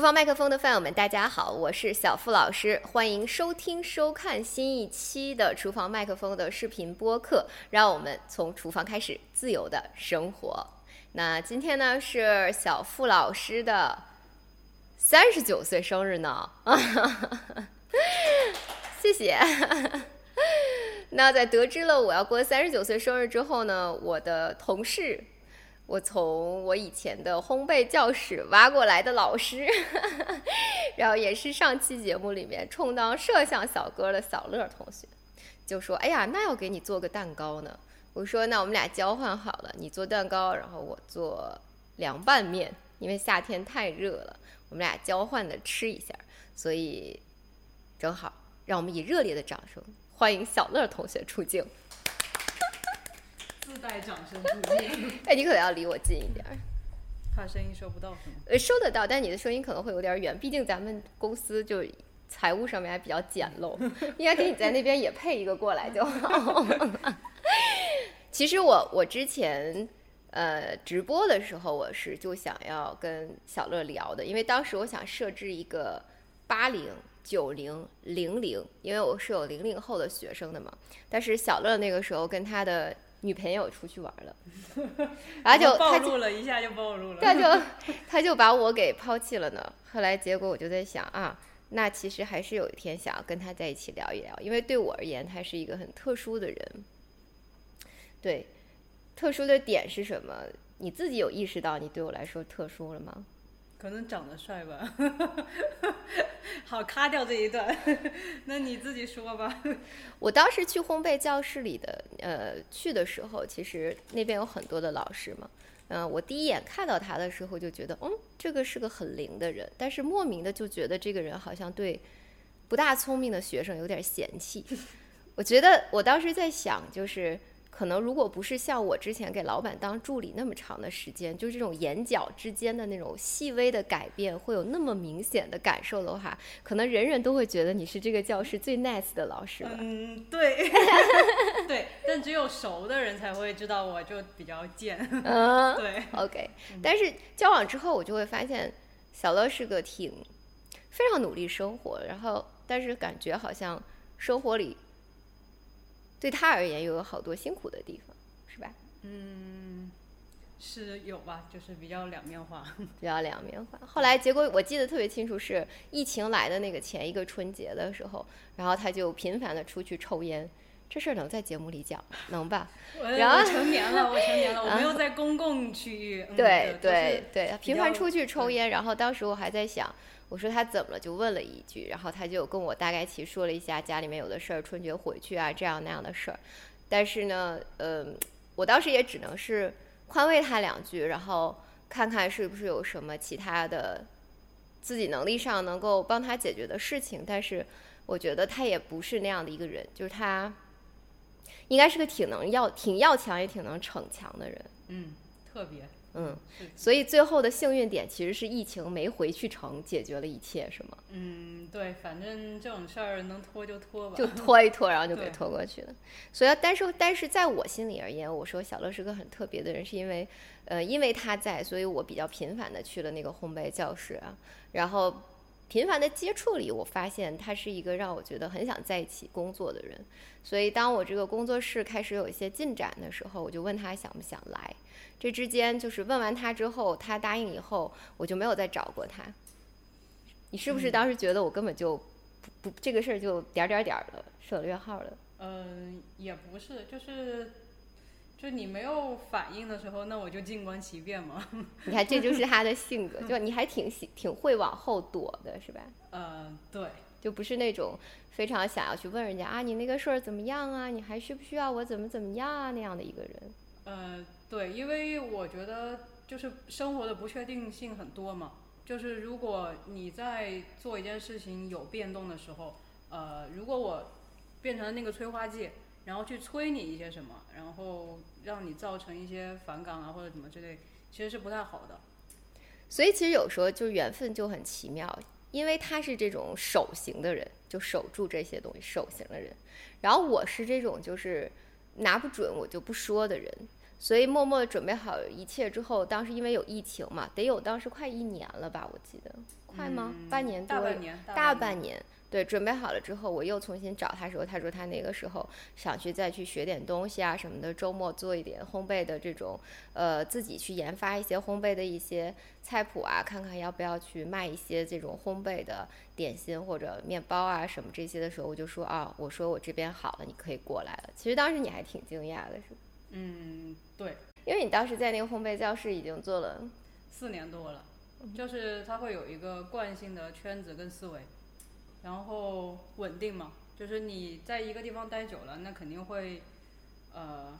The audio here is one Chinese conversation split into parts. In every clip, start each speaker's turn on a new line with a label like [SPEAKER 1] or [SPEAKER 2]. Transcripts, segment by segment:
[SPEAKER 1] 厨房麦克风的饭友们，大家好，我是小付老师，欢迎收听收看新一期的厨房麦克风的视频播客。让我们从厨房开始自由的生活。那今天呢是小付老师的三十九岁生日呢，谢谢。那在得知了我要过三十九岁生日之后呢，我的同事。我从我以前的烘焙教室挖过来的老师，然后也是上期节目里面充当摄像小哥的小乐同学，就说：“哎呀，那要给你做个蛋糕呢。”我说：“那我们俩交换好了，你做蛋糕，然后我做凉拌面，因为夏天太热了，我们俩交换的吃一下，所以正好，让我们以热烈的掌声欢迎小乐同学出镜。”
[SPEAKER 2] 自带掌声鼓励。
[SPEAKER 1] 哎，你可能要离我近一点儿，
[SPEAKER 2] 怕声音收不到是吗？
[SPEAKER 1] 呃，收得到，但你的声音可能会有点远，毕竟咱们公司就财务上面还比较简陋，应该给你在那边也配一个过来就好。其实我我之前呃直播的时候，我是就想要跟小乐聊的，因为当时我想设置一个八零、九零、零零，因为我是有零零后的学生的嘛。但是小乐那个时候跟他的女朋友出去玩了，然后就
[SPEAKER 2] 暴露了一下就暴露了，
[SPEAKER 1] 他就 他就把我给抛弃了呢。后来结果我就在想啊，那其实还是有一天想要跟他在一起聊一聊，因为对我而言他是一个很特殊的人。对，特殊的点是什么？你自己有意识到你对我来说特殊了吗？
[SPEAKER 2] 可能长得帅吧。好，卡掉这一段。那你自己说吧。
[SPEAKER 1] 我当时去烘焙教室里的，呃，去的时候，其实那边有很多的老师嘛。嗯，我第一眼看到他的时候就觉得，嗯，这个是个很灵的人，但是莫名的就觉得这个人好像对不大聪明的学生有点嫌弃。我觉得我当时在想，就是。可能如果不是像我之前给老板当助理那么长的时间，就这种眼角之间的那种细微的改变会有那么明显的感受的话，可能人人都会觉得你是这个教室最 nice 的老师吧。
[SPEAKER 2] 嗯，对，对，但只有熟的人才会知道我就比较贱。嗯，对，
[SPEAKER 1] OK。但是交往之后，我就会发现小乐是个挺非常努力生活，然后但是感觉好像生活里。对他而言，又有好多辛苦的地方，是吧？
[SPEAKER 2] 嗯，是有吧，就是比较两面化，
[SPEAKER 1] 比较两面化。后来结果我记得特别清楚，是疫情来的那个前一个春节的时候，然后他就频繁的出去抽烟。这事儿能在节目里讲？能吧？然
[SPEAKER 2] 后成年了，我成年了，我没有在公共区域。
[SPEAKER 1] 对对对，频繁出去抽烟。然后当时我还在想。我说他怎么了？就问了一句，然后他就跟我大概其说了一下家里面有的事儿，春节回去啊，这样那样的事儿。但是呢，嗯，我当时也只能是宽慰他两句，然后看看是不是有什么其他的自己能力上能够帮他解决的事情。但是我觉得他也不是那样的一个人，就是他应该是个挺能要、挺要强也挺能逞强的人。
[SPEAKER 2] 嗯，特别。
[SPEAKER 1] 嗯，所以最后的幸运点其实是疫情没回去成，解决了一切，是吗？
[SPEAKER 2] 嗯，对，反正这种事儿能拖就拖吧，
[SPEAKER 1] 就。拖一拖，然后就给拖过去了。所以，但是，但是在我心里而言，我说小乐是个很特别的人，是因为，呃，因为他在，所以我比较频繁的去了那个烘焙教室啊，然后频繁的接触里，我发现他是一个让我觉得很想在一起工作的人。所以，当我这个工作室开始有一些进展的时候，我就问他想不想来。这之间就是问完他之后，他答应以后，我就没有再找过他。你是不是当时觉得我根本就不不这个事儿就点点点的省略号了？
[SPEAKER 2] 嗯，也不是，就是就你没有反应的时候，那我就静观其变嘛。
[SPEAKER 1] 你看，这就是他的性格，就你还挺喜挺会往后躲的，是吧？
[SPEAKER 2] 嗯，对，
[SPEAKER 1] 就不是那种非常想要去问人家啊，你那个事儿怎么样啊？你还需不需要我怎么怎么样啊那样的一个人。
[SPEAKER 2] 嗯。对，因为我觉得就是生活的不确定性很多嘛，就是如果你在做一件事情有变动的时候，呃，如果我变成了那个催化剂，然后去催你一些什么，然后让你造成一些反感啊或者什么之类，其实是不太好的。
[SPEAKER 1] 所以其实有时候就是缘分就很奇妙，因为他是这种守型的人，就守住这些东西守型的人，然后我是这种就是拿不准我就不说的人，所以默默准备好一切之后，当时因为有疫情嘛，得有当时快一年了吧，我记得快吗？半年多，
[SPEAKER 2] 大半年，
[SPEAKER 1] 大半年。对，准备好了之后，我又重新找他时候，他说他那个时候想去再去学点东西啊什么的，周末做一点烘焙的这种，呃，自己去研发一些烘焙的一些菜谱啊，看看要不要去卖一些这种烘焙的点心或者面包啊什么这些的时候，我就说啊，我说我这边好了，你可以过来了。其实当时你还挺惊讶的，是
[SPEAKER 2] 嗯，对，
[SPEAKER 1] 因为你当时在那个烘焙教室已经做了
[SPEAKER 2] 四年多了，就是他会有一个惯性的圈子跟思维。然后稳定嘛，就是你在一个地方待久了，那肯定会，呃，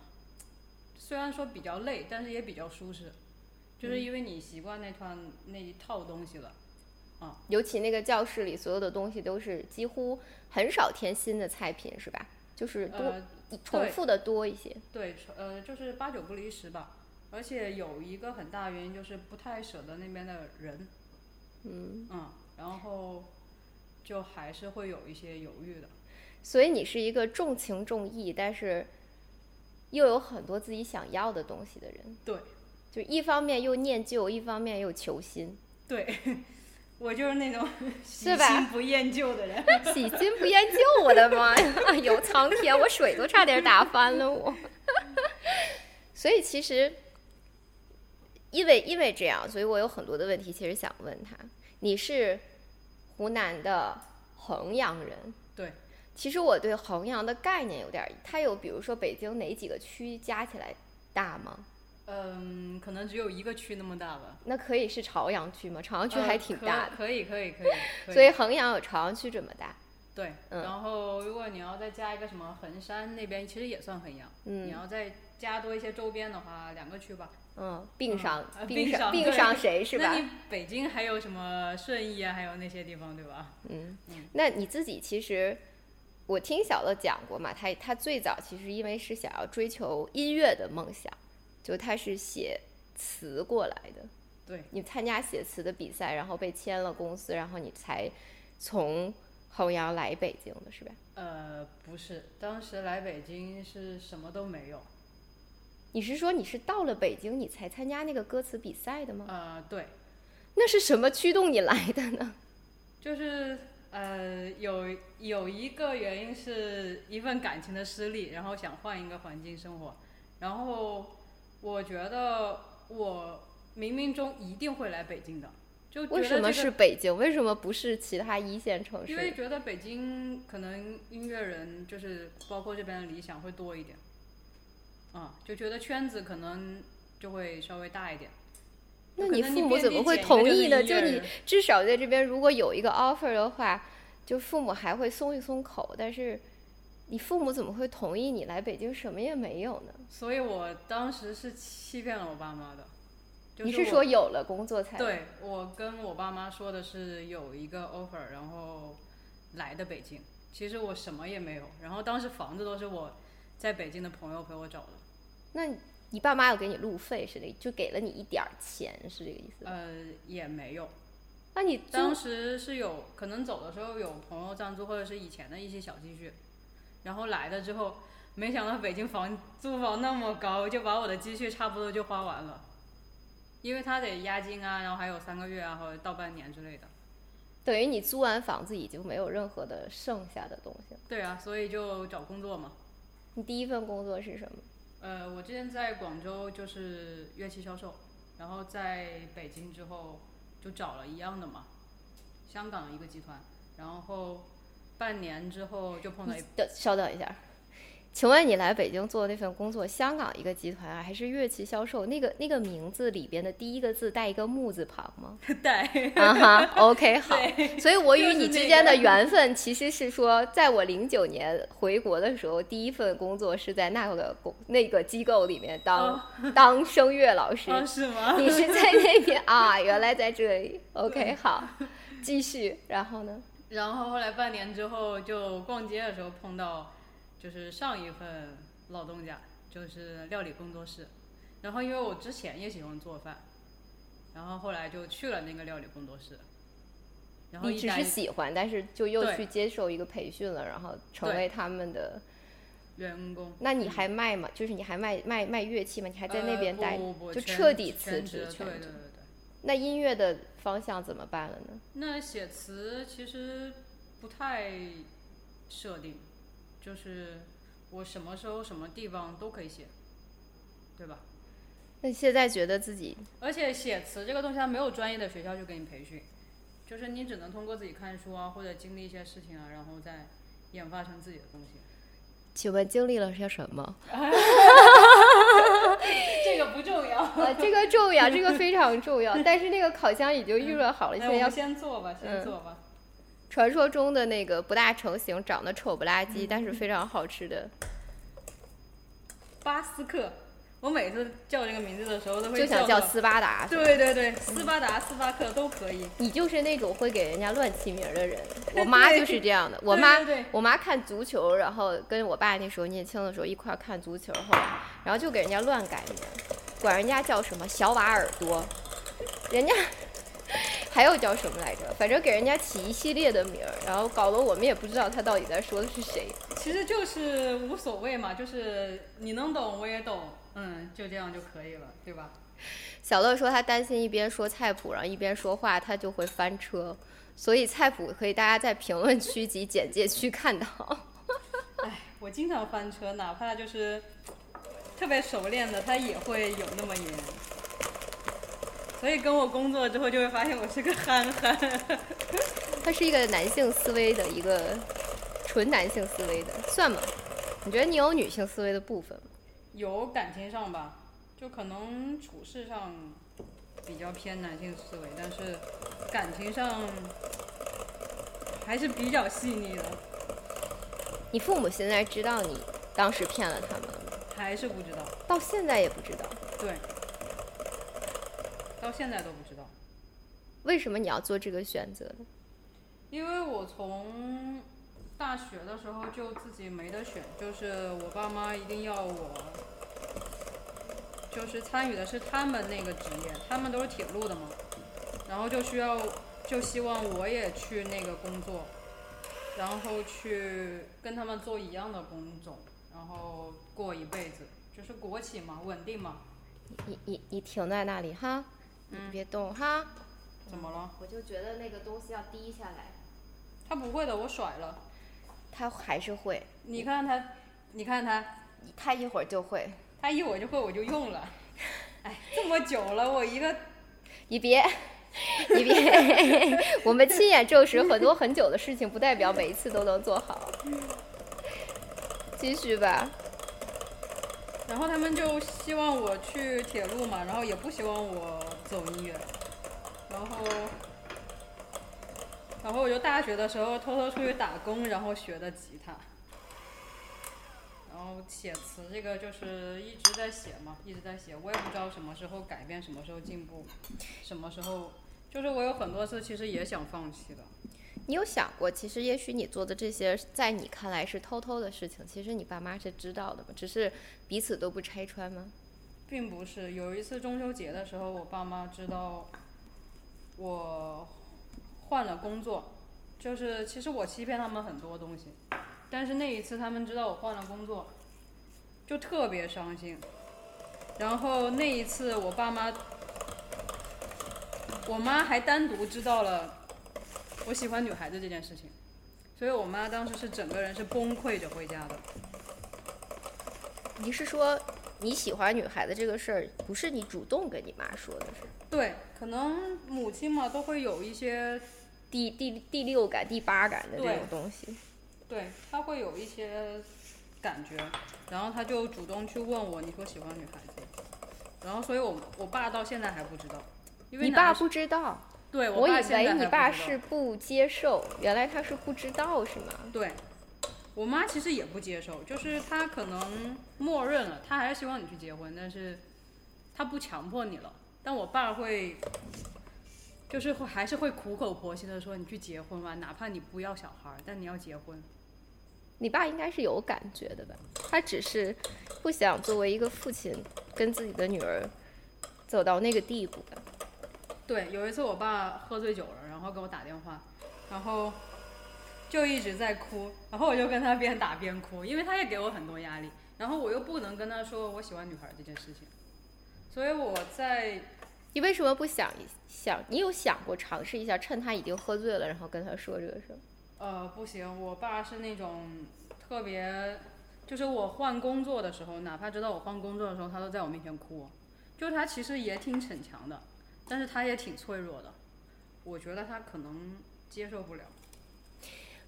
[SPEAKER 2] 虽然说比较累，但是也比较舒适，就是因为你习惯那套那一套东西了，啊。
[SPEAKER 1] 尤其那个教室里所有的东西都是几乎很少添新的菜品，是吧？就是多重复的多一些。
[SPEAKER 2] 对，呃，就是八九不离十吧。而且有一个很大原因就是不太舍得那边的人。
[SPEAKER 1] 嗯。
[SPEAKER 2] 嗯，然后。就还是会有一些犹豫的，
[SPEAKER 1] 所以你是一个重情重义，但是又有很多自己想要的东西的人。
[SPEAKER 2] 对，
[SPEAKER 1] 就一方面又念旧，一方面又求新。
[SPEAKER 2] 对，我就是那种
[SPEAKER 1] 喜新
[SPEAKER 2] 不厌旧的人。
[SPEAKER 1] 喜新不厌旧，我的妈呀！有苍天，我水都差点打翻了我。所以其实，因为因为这样，所以我有很多的问题，其实想问他，你是？湖南的衡阳人，
[SPEAKER 2] 对，
[SPEAKER 1] 其实我对衡阳的概念有点，它有比如说北京哪几个区加起来大吗？
[SPEAKER 2] 嗯，可能只有一个区那么大吧。
[SPEAKER 1] 那可以是朝阳区吗？朝阳区还挺大的。
[SPEAKER 2] 可以可以 可以。
[SPEAKER 1] 所以衡阳有朝阳区这么大。
[SPEAKER 2] 对，嗯然后如果你要再加一个什么衡山那边，其实也算衡阳。嗯。你要再加多一些周边的话，两个区吧。
[SPEAKER 1] 嗯，并上，
[SPEAKER 2] 并
[SPEAKER 1] 上，并上谁是吧？
[SPEAKER 2] 那你北京还有什么顺义啊？还有那些地方，对吧？
[SPEAKER 1] 嗯嗯。那你自己其实，我听小乐讲过嘛，他他最早其实因为是想要追求音乐的梦想，就他是写词过来的。
[SPEAKER 2] 对。
[SPEAKER 1] 你参加写词的比赛，然后被签了公司，然后你才从衡阳来北京的是吧？
[SPEAKER 2] 呃，不是，当时来北京是什么都没有。
[SPEAKER 1] 你是说你是到了北京你才参加那个歌词比赛的吗？
[SPEAKER 2] 呃，对。
[SPEAKER 1] 那是什么驱动你来的呢？
[SPEAKER 2] 就是呃，有有一个原因是一份感情的失利，然后想换一个环境生活。然后我觉得我冥冥中一定会来北京的。就
[SPEAKER 1] 为什么是北京？为什么不是其他一线城市？
[SPEAKER 2] 因为觉得北京可能音乐人就是包括这边的理想会多一点。啊，就觉得圈子可能就会稍微大一点。
[SPEAKER 1] 那你父母怎么会同意呢？就你至少在这边，如果有一个 offer 的话，就父母还会松一松口。但是你父母怎么会同意你来北京？什么也没有呢？
[SPEAKER 2] 所以我当时是欺骗了我爸妈的。
[SPEAKER 1] 你是说有了工作才？
[SPEAKER 2] 对，我跟我爸妈说的是有一个 offer，然后来的北京。其实我什么也没有，然后当时房子都是我在北京的朋友陪我找的。
[SPEAKER 1] 那你爸妈有给你路费是的，就给了你一点儿钱是这个意思？
[SPEAKER 2] 呃，也没有。
[SPEAKER 1] 那你
[SPEAKER 2] 当时是有可能走的时候有朋友赞助，或者是以前的一些小积蓄，然后来了之后，没想到北京房租房那么高，就把我的积蓄差不多就花完了，因为他得押金啊，然后还有三个月啊，或者到半年之类的。
[SPEAKER 1] 等于你租完房子已经没有任何的剩下的东西了。
[SPEAKER 2] 对啊，所以就找工作嘛。
[SPEAKER 1] 你第一份工作是什么？
[SPEAKER 2] 呃，我之前在广州就是乐器销售，然后在北京之后就找了一样的嘛，香港一个集团，然后半年之后就碰到一，等
[SPEAKER 1] 稍等一下。请问你来北京做那份工作，香港一个集团啊，还是乐器销售？那个那个名字里边的第一个字带一个木字旁吗？
[SPEAKER 2] 带。
[SPEAKER 1] 啊哈，OK，好。所以我与你之间的缘分其实是说，在我零九年回国的时候，第一份工作是在那个工那个机构里面当 当声乐老师。
[SPEAKER 2] 是吗？
[SPEAKER 1] 你是在那边啊？原来在这里。OK，好，继续。然后呢？
[SPEAKER 2] 然后后来半年之后，就逛街的时候碰到，就是上一份老东家，就是料理工作室。然后因为我之前也喜欢做饭，然后后来就去了那个料理工作室。然后
[SPEAKER 1] 你只是喜欢，但是就又去接受一个培训了，然后成为他们的。
[SPEAKER 2] 员工，
[SPEAKER 1] 那你
[SPEAKER 2] 嗯
[SPEAKER 1] 还卖吗？就是你还卖卖卖乐器吗？你还在那
[SPEAKER 2] 呃
[SPEAKER 1] 边待，就彻底辞
[SPEAKER 2] 全
[SPEAKER 1] 职全职
[SPEAKER 2] 职对对对对。
[SPEAKER 1] 那音乐的方向怎么办了呢？
[SPEAKER 2] 那写词其实不太设定，就是我什么时候什么地方都可以写，对吧？
[SPEAKER 1] 那现在觉得自己
[SPEAKER 2] 而且写词这个东西，它没有专业的学校去给你培训，就是你只能通过自己看书啊，或者经历一些事情啊，然后再研发成自己的东西。
[SPEAKER 1] 请问经历了些什么？
[SPEAKER 2] 这个不重要。
[SPEAKER 1] 呃，这个重要，这个非常重要。但是那个烤箱已经预热好了，现在要
[SPEAKER 2] 先做吧，先
[SPEAKER 1] 嗯
[SPEAKER 2] 做吧。
[SPEAKER 1] 传说中的那个不大成型、长得丑不拉几，但是非常好吃的，
[SPEAKER 2] 巴斯克，我每次叫这个名字的时候都会
[SPEAKER 1] 就想叫
[SPEAKER 2] 叫
[SPEAKER 1] 斯巴达。
[SPEAKER 2] 对对对，斯巴达、斯巴克都可以。
[SPEAKER 1] 你就是那种会给人家乱起名儿的人。我妈就是这样的。我妈我妈看足球，然后跟我爸那时候年轻的时候一块儿看足球，后来然后就给人家乱改名，管人家叫什么小瓦尔多，人家还有叫什么来着？反正给人家起一系列的名儿，然后搞得我们也不知道他到底在说的是谁。
[SPEAKER 2] 其实就是无所谓嘛，就是你能懂我也懂，嗯，就这样就可以了，对吧？
[SPEAKER 1] 小乐说他担心一边说菜谱，然后一边说话，他就会翻车。所以菜谱可以大家在评论区及简介区看到。
[SPEAKER 2] 哎，我经常翻车，哪怕就是特别熟练的，他也会有那么严。所以跟我工作之后，就会发现我是个憨憨。
[SPEAKER 1] 他是一个男性思维的一个纯男性思维的，算吗？你觉得你有女性思维的部分吗？
[SPEAKER 2] 有感情上吧，就可能处事上比较偏男性思维，但是感情上还是比较细腻的，
[SPEAKER 1] 你父母现在知道你当时骗了他们了吗？
[SPEAKER 2] 还是不知道。
[SPEAKER 1] 到现在也不知道，
[SPEAKER 2] 对，到现在都不知道，
[SPEAKER 1] 为什么你要做这个选择呢？
[SPEAKER 2] 因为我从大学的时候就自己没得选，就是我爸妈一定要我，就是参与的是他们那个职业，他们都是铁路的嘛，然后就需要就希望我也去那个工作，然后去跟他们做一样的工种，然后过一辈子，就是国企嘛，稳定嘛，
[SPEAKER 1] 你你你停在那里哈，你别动哈。
[SPEAKER 2] 怎么了？
[SPEAKER 1] 我就觉得那个东西要滴下来，
[SPEAKER 2] 他不会的，我甩了。
[SPEAKER 1] 他还是会，
[SPEAKER 2] 你看他，你看他，
[SPEAKER 1] 他一会儿就会。
[SPEAKER 2] 他一会儿就会，我就用了。哎，这么久了，我一个
[SPEAKER 1] 你别，你别，我们亲眼证实很多很久的事情，不代表每一次都能做好。继续吧。
[SPEAKER 2] 然后他们就希望我去铁路嘛，然后也不希望我走音乐，然后，然后我就大学的时候偷偷出去打工，然后学的吉他，然后写词这个就是一直在写嘛，一直在写，我也不知道什么时候改变，什么时候进步，什么时候，就是我有很多次其实也想放弃的，
[SPEAKER 1] 你有想过，其实也许你做的这些，在你看来是偷偷的事情，其实你爸妈是知道的吗？只是彼此都不拆穿吗？
[SPEAKER 2] 并不是，有一次中秋节的时候，我爸妈知道我换了工作，就是其实我欺骗他们很多东西，但是那一次他们知道我换了工作，就特别伤心。然后那一次我爸妈，我妈还单独知道了我喜欢女孩子这件事情，所以我妈当时是整个人是崩溃着回家的。
[SPEAKER 1] 你是说你喜欢女孩子这个事儿，不是你主动跟你妈说的是？
[SPEAKER 2] 对，可能母亲嘛都会有一些
[SPEAKER 1] 第第第六感、第八感的这种东西。
[SPEAKER 2] 对他会有一些感觉，然后他就主动去问我，你说喜欢女孩子，然后所以我我爸到现在还不知道，因为
[SPEAKER 1] 你爸不知道，
[SPEAKER 2] 对
[SPEAKER 1] 我以
[SPEAKER 2] 爸现在
[SPEAKER 1] 为你爸是不接受，原来他是不知道是吗？
[SPEAKER 2] 对，我妈其实也不接受，就是她可能默认了，她还是希望你去结婚，但是她不强迫你了，但我爸会就是会还是会苦口婆心的说你去结婚吧，哪怕你不要小孩儿，但你要结婚。
[SPEAKER 1] 你爸应该是有感觉的吧？他只是不想作为一个父亲跟自己的女儿走到那个地步吧。
[SPEAKER 2] 对，有一次我爸喝醉酒了，然后给我打电话，然后就一直在哭，然后我就跟他边打边哭，因为他也给我很多压力，然后我又不能跟他说我喜欢女孩儿这件事情，所以我在
[SPEAKER 1] 你为什么不想一想？你有想过尝试一下，趁他已经喝醉了，然后跟他说这个事儿？
[SPEAKER 2] 呃，不行，我爸是那种特别，就是我换工作的时候，哪怕知道我换工作的时候，他都在我面前哭。就是他其实也挺逞强的，但是他也挺脆弱的。我觉得他可能接受不了。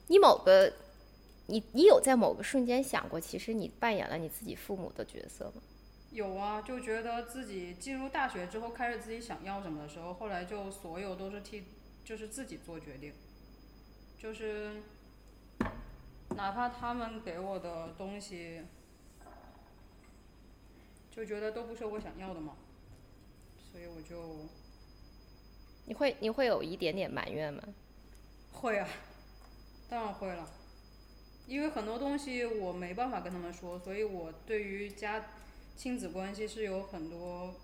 [SPEAKER 1] 你某个，你你有在某个瞬间想过，其实你扮演了你自己父母的角色吗？
[SPEAKER 2] 有啊，就觉得自己进入大学之后，开始自己想要什么的时候，后来就所有都是替，就是自己做决定。就是，哪怕他们给我的东西，就觉得都不是我想要的嘛，所以我就
[SPEAKER 1] 你会你会有一点点埋怨吗？
[SPEAKER 2] 会啊，当然会了，因为很多东西我没办法跟他们说，所以我对于家亲子关系是有很多，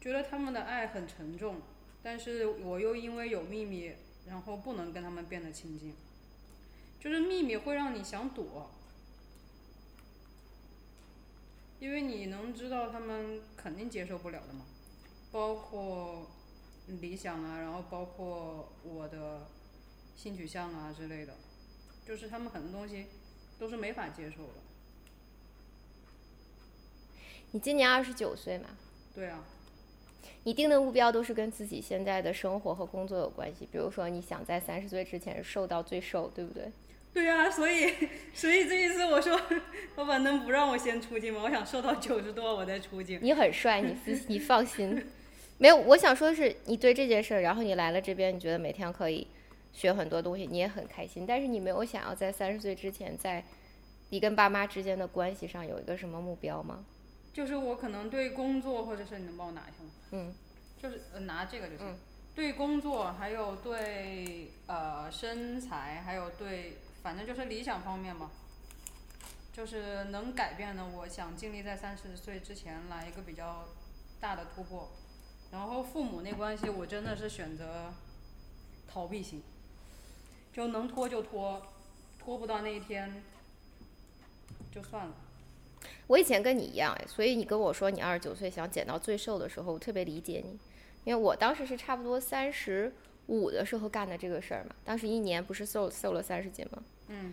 [SPEAKER 2] 觉得他们的爱很沉重，但是我又因为有秘密，然后不能跟他们变得亲近，就是秘密会让你想躲，因为你能知道他们肯定接受不了的嘛，包括理想啊，然后包括我的性取向啊之类的，就是他们很多东西都是没法接受的。
[SPEAKER 1] 你今年二十九岁嘛？
[SPEAKER 2] 对啊，
[SPEAKER 1] 你定的目标都是跟自己现在的生活和工作有关系，比如说你想在三十岁之前瘦到最瘦，对不对？
[SPEAKER 2] 对啊，所以所以这一次我说，老板能不让我先出镜吗？我想瘦到九十多我再出镜。
[SPEAKER 1] 你很帅，你自你放心。没有，我想说的是，你对这件事儿，然后你来了这边，你觉得每天可以学很多东西，你也很开心。但是你没有想要在三十岁之前，在你跟爸妈之间的关系上有一个什么目标吗？
[SPEAKER 2] 就是我可能对工作，或者是你能帮我拿一下吗？
[SPEAKER 1] 嗯，
[SPEAKER 2] 就是、呃、拿这个就行。
[SPEAKER 1] 嗯
[SPEAKER 2] 对工作，还有对呃身材，还有对反正就是理想方面嘛，就是能改变的，我想尽力在三十岁之前来一个比较大的突破。然后父母那关系，我真的是选择逃避型，就能拖就拖，拖不到那一天就算了。
[SPEAKER 1] 我以前跟你一样哎，所以你跟我说你二十九岁想减到最瘦的时候，我特别理解你，因为我当时是差不多三十五的时候干的这个事儿嘛，当时一年不是瘦瘦了三十斤吗？
[SPEAKER 2] 嗯，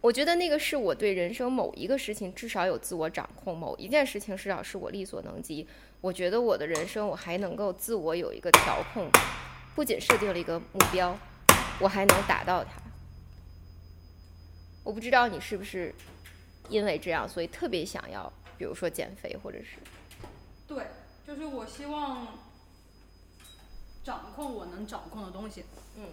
[SPEAKER 1] 我觉得那个是我对人生某一个事情至少有自我掌控，某一件事情至少是我力所能及。我觉得我的人生我还能够自我有一个调控，不仅设定了一个目标，我还能打到他。我不知道你是不是因为这样，所以特别想要，比如说减肥，或者是
[SPEAKER 2] 对，就是我希望掌控我能掌控的东西。
[SPEAKER 1] 嗯，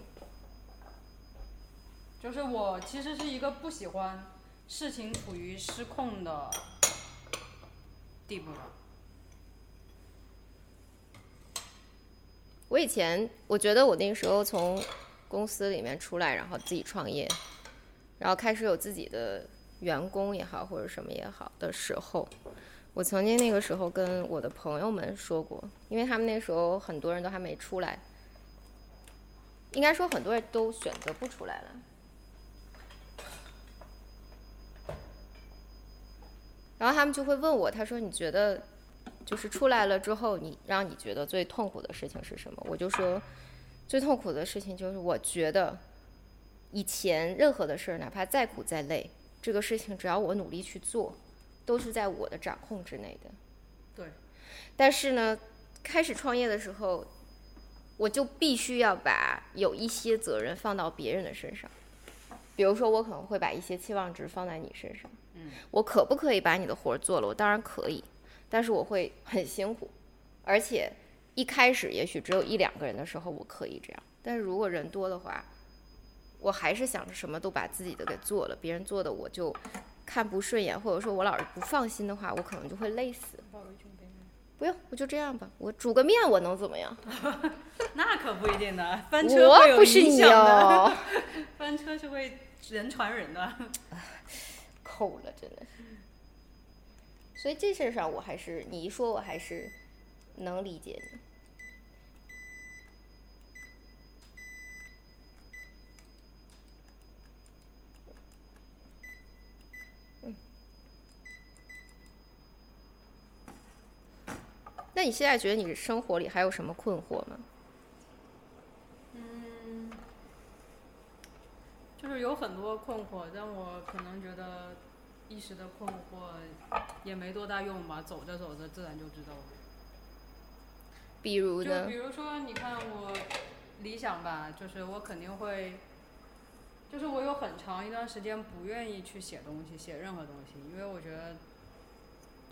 [SPEAKER 2] 就是我其实是一个不喜欢事情处于失控的地步的。
[SPEAKER 1] 我以前我觉得我那个时候从公司里面出来，然后自己创业，然后开始有自己的员工也好，或者什么也好的时候，我曾经那个时候跟我的朋友们说过，因为他们那时候很多人都还没出来，应该说很多人都选择不出来了。然后他们就会问我，他说：“你觉得就是出来了之后，你让你觉得最痛苦的事情是什么？”我就说，最痛苦的事情就是我觉得以前任何的事儿，哪怕再苦再累，这个事情只要我努力去做，都是在我的掌控之内的。
[SPEAKER 2] 对。
[SPEAKER 1] 但是呢，开始创业的时候，我就必须要把有一些责任放到别人的身上。比如说，我可能会把一些期望值放在你身上。
[SPEAKER 2] 嗯。
[SPEAKER 1] 我可不可以把你的活儿做了？我当然可以，但是我会很辛苦，而且一开始也许只有一两个人的时候我可以这样，但是如果人多的话，我还是想着什么都把自己的给做了，别人做的我就看不顺眼，或者说我老是不放心的话，我可能就会累死。不用，我就这样吧。我煮个面，我能怎么样？
[SPEAKER 2] 那可不一定呢，翻车会有
[SPEAKER 1] 我不是你
[SPEAKER 2] 影响的，
[SPEAKER 1] 哦，
[SPEAKER 2] 翻车是会人传人的。
[SPEAKER 1] 扣了，真的是。所以这事儿上，我还是你一说，我还是能理解的。那你现在觉得你生活里还有什么困惑吗？
[SPEAKER 2] 嗯就是有很多困惑，但我可能觉得一时的困惑也没多大用吧，走着走着自然就知道了。
[SPEAKER 1] 比如
[SPEAKER 2] 就
[SPEAKER 1] 呢
[SPEAKER 2] 比？如说，你看我理想吧，就是我肯定会，就是我有很长一段时间不愿意去写东西，写任何东西，因为我觉得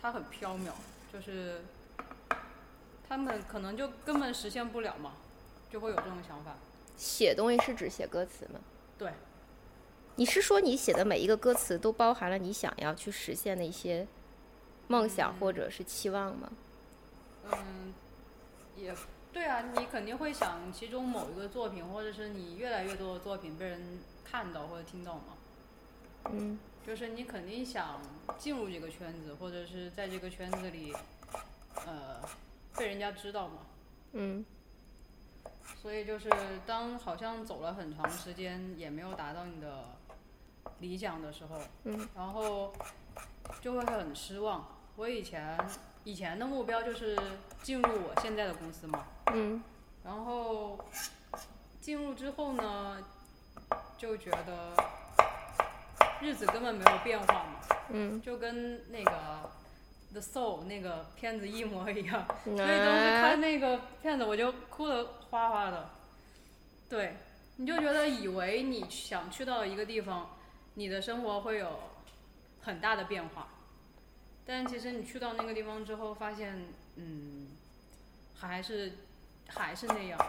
[SPEAKER 2] 它很缥缈，就是他们可能就根本实现不了嘛，就会有这种想法。
[SPEAKER 1] 写东西是指写歌词吗？
[SPEAKER 2] 对，
[SPEAKER 1] 你是说你写的每一个歌词都包含了你想要去实现的一些梦想或者是期望吗？
[SPEAKER 2] 嗯，也对啊，你肯定会想其中某一个作品，或者是你越来越多的作品被人看到或者听到嘛。
[SPEAKER 1] 嗯
[SPEAKER 2] 就是你肯定想进入这个圈子，或者是在这个圈子里，呃，被人家知道嘛。
[SPEAKER 1] 嗯
[SPEAKER 2] 所以就是当好像走了很长时间也没有达到你的理想的时候，
[SPEAKER 1] 嗯，
[SPEAKER 2] 然后就会很失望。我以前以前的目标就是进入我现在的公司嘛，
[SPEAKER 1] 嗯
[SPEAKER 2] 然后进入之后呢，就觉得日子根本没有变化嘛，
[SPEAKER 1] 嗯，
[SPEAKER 2] 就跟那个《The Soul》那个片子一模一样。
[SPEAKER 1] 所
[SPEAKER 2] 所以当时看那个片子，我就哭得哗哗的。对，你就觉得以为你想去到一个地方，你的生活会有很大的变化，但其实你去到那个地方之后，发现，嗯，还是还是那样，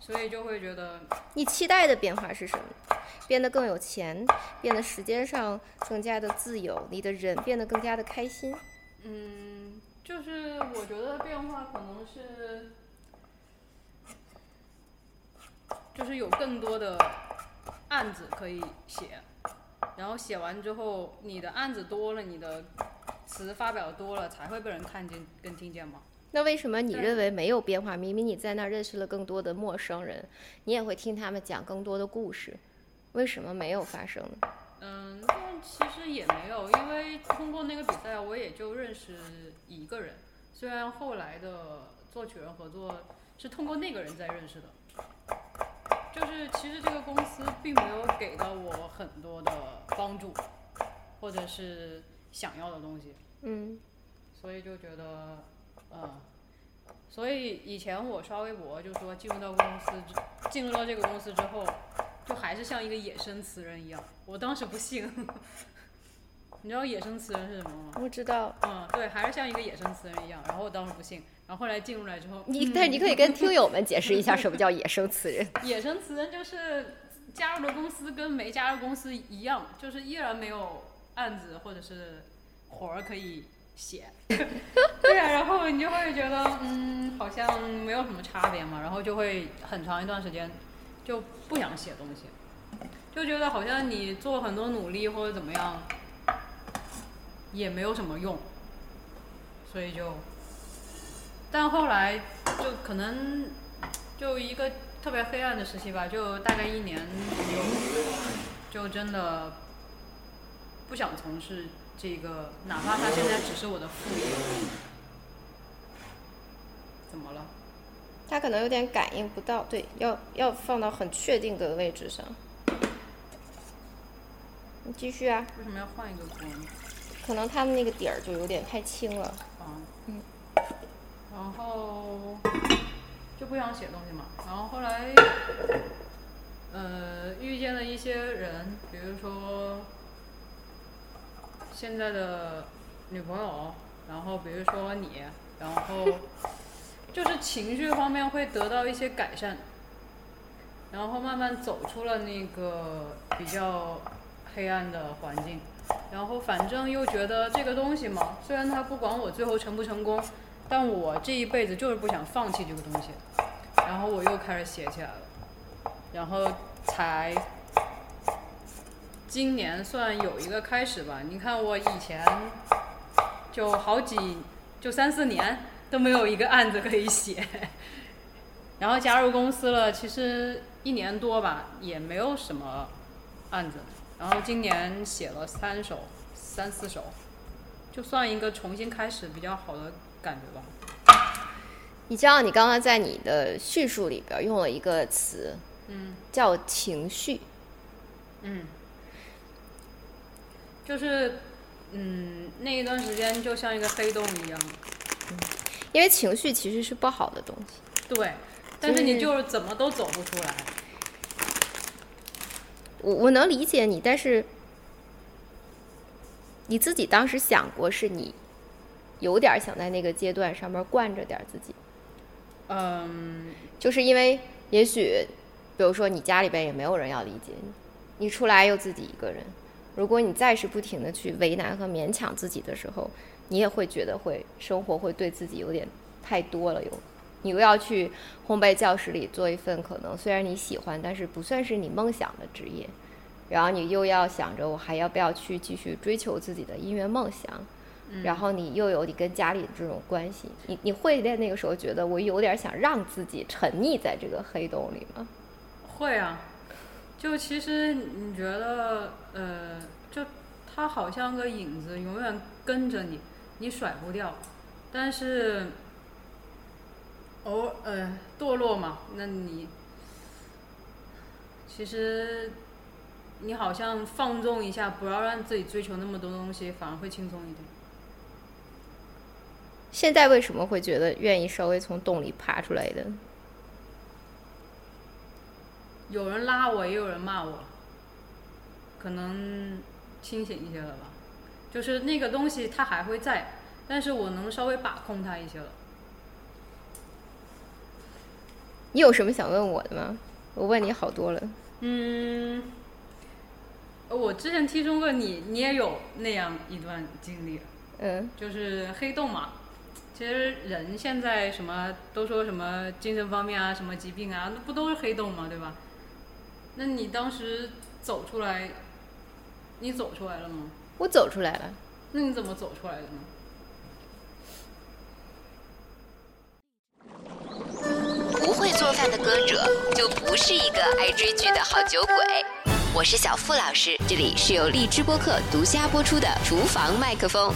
[SPEAKER 2] 所以就会觉得，
[SPEAKER 1] 你期待的变化是什么？变得更有钱，变得时间上更加的自由，你的人变得更加的开心。
[SPEAKER 2] 嗯，就是我觉得变化可能是，就是有更多的案子可以写，然后写完之后，你的案子多了，你的词发表多了，才会被人看见跟听见吗。
[SPEAKER 1] 那为什么你认为没有变化？明明你在那儿认识了更多的陌生人，你也会听他们讲更多的故事，为什么没有发生呢？
[SPEAKER 2] 其实也没有，因为通过那个比赛，我也就认识一个人。虽然后来的作曲人合作是通过那个人在认识的，就是其实这个公司并没有给到我很多的帮助，或者是想要的东西，
[SPEAKER 1] 嗯。
[SPEAKER 2] 所以就觉得，嗯，所以以前我刷微博就说进入到公司之，进入到这个公司之后，就还是像一个野生词人一样。我当时不信，你知道野生词人是什么吗？
[SPEAKER 1] 我知道。
[SPEAKER 2] 嗯，对，还是像一个野生词人一样。然后我当时不信，然后后来进入来之后，
[SPEAKER 1] 你，但是你可以跟听友们解释一下什么叫野生词人。
[SPEAKER 2] 野生词人就是加入的公司跟没加入公司一样，就是依然没有案子或者是活儿可以写。对啊，然后你就会觉得，嗯，好像没有什么差别嘛，然后就会很长一段时间就不想写东西，就觉得好像你做很多努力或者怎么样，也没有什么用，所以就，但后来就可能就一个特别黑暗的时期吧，就大概一年左右，就真的不想从事这个，哪怕它现在只是我的副业。怎么了？
[SPEAKER 1] 他可能有点感应不到，对，要要放到很确定的位置上。你继续啊，
[SPEAKER 2] 为什么要换一个锅呢？
[SPEAKER 1] 可能他们那个底儿就有点太轻了。
[SPEAKER 2] 啊，
[SPEAKER 1] 嗯，
[SPEAKER 2] 然后就不想写东西嘛，然后后来，呃，遇见了一些人，比如说现在的女朋友，然后比如说你，然后就是情绪方面会得到一些改善，然后慢慢走出了那个比较黑暗的环境。然后反正又觉得这个东西嘛，虽然它不管我最后成不成功，但我这一辈子就是不想放弃这个东西，然后我又开始写起来了，然后才今年算有一个开始吧。你看我以前就好几就三四年都没有一个案子可以写，然后加入公司了，其实一年多吧也没有什么案子，然后今年写了三首三四首，就算一个重新开始比较好的感觉吧。
[SPEAKER 1] 你知道，你刚刚在你的叙述里边用了一个词，
[SPEAKER 2] 嗯。
[SPEAKER 1] 叫情绪。
[SPEAKER 2] 嗯，就是嗯那一段时间就像一个黑洞一样，
[SPEAKER 1] 因为情绪其实是不好的东西。
[SPEAKER 2] 对，但是你就是怎么都走不出来。
[SPEAKER 1] 我我能理解你，但是你自己当时想过，是你有点想在那个阶段上面惯着点自己，
[SPEAKER 2] 嗯，
[SPEAKER 1] 就是因为也许，比如说你家里边也没有人要理解你，你出来又自己一个人，如果你再是不停的去为难和勉强自己的时候，你也会觉得会生活会对自己有点太多了，又你又要去烘焙教室里做一份可能虽然你喜欢，但是不算是你梦想的职业，然后你又要想着我还要不要去继续追求自己的音乐梦想，然后你又有你跟家里的这种关系，你你会在那个时候觉得我有点想让自己沉溺在这个黑洞里吗？
[SPEAKER 2] 会啊，就其实你觉得呃，就它好像个影子，永远跟着你，你甩不掉，但是偶尔呃堕落嘛，那你其实你好像放纵一下，不要让自己追求那么多东西，反而会轻松一点。
[SPEAKER 1] 现在为什么会觉得愿意稍微从洞里爬出来的？
[SPEAKER 2] 有人拉我，也有人骂我，可能清醒一些了吧。就是那个东西它还会在，但是我能稍微把控它一些了。
[SPEAKER 1] 你有什么想问我的吗？我问你好多了。
[SPEAKER 2] 嗯，呃我之前听说过你，你也有那样一段经历，
[SPEAKER 1] 嗯，
[SPEAKER 2] 就是黑洞嘛。其实人现在什么都说什么精神方面啊，什么疾病啊，那不都是黑洞吗？对吧？那你当时走出来，你走出来了吗？
[SPEAKER 1] 我走出来了。
[SPEAKER 2] 那你怎么走出来的呢？
[SPEAKER 3] 不会做饭的歌者就不是一个爱追剧的好酒鬼。我是小付老师，这里是由荔枝播客独家播出的《厨房麦克风》。